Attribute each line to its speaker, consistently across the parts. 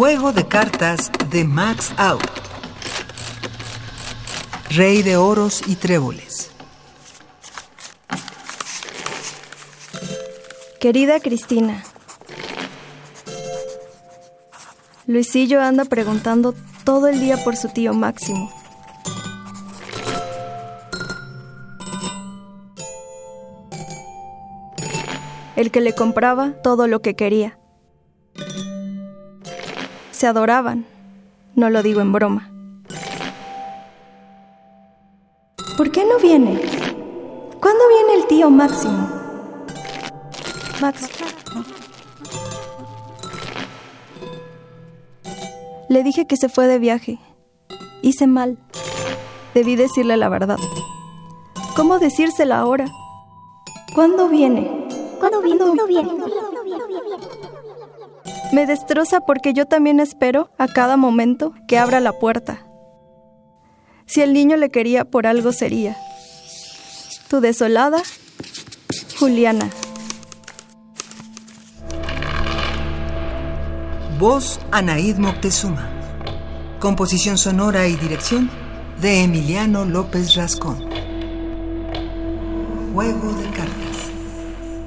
Speaker 1: Juego de cartas de Max Out. Rey de oros y tréboles.
Speaker 2: Querida Cristina, Luisillo anda preguntando todo el día por su tío Máximo. El que le compraba todo lo que quería. Se adoraban, no lo digo en broma. ¿Por qué no viene? ¿Cuándo viene el tío Máximo? Max. Le dije que se fue de viaje. Hice mal. Debí decirle la verdad. ¿Cómo decírsela ahora? ¿Cuándo viene?
Speaker 3: ¿Cuándo viene? ¿Cuándo viene?
Speaker 2: Me destroza porque yo también espero a cada momento que abra la puerta. Si el niño le quería, por algo sería. Tu desolada, Juliana.
Speaker 1: Voz Anaid Moctezuma. Composición sonora y dirección de Emiliano López Rascón. Juego de cartas.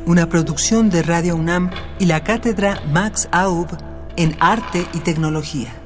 Speaker 1: Una producción de Radio UNAM y la cátedra Max Aub en Arte y Tecnología.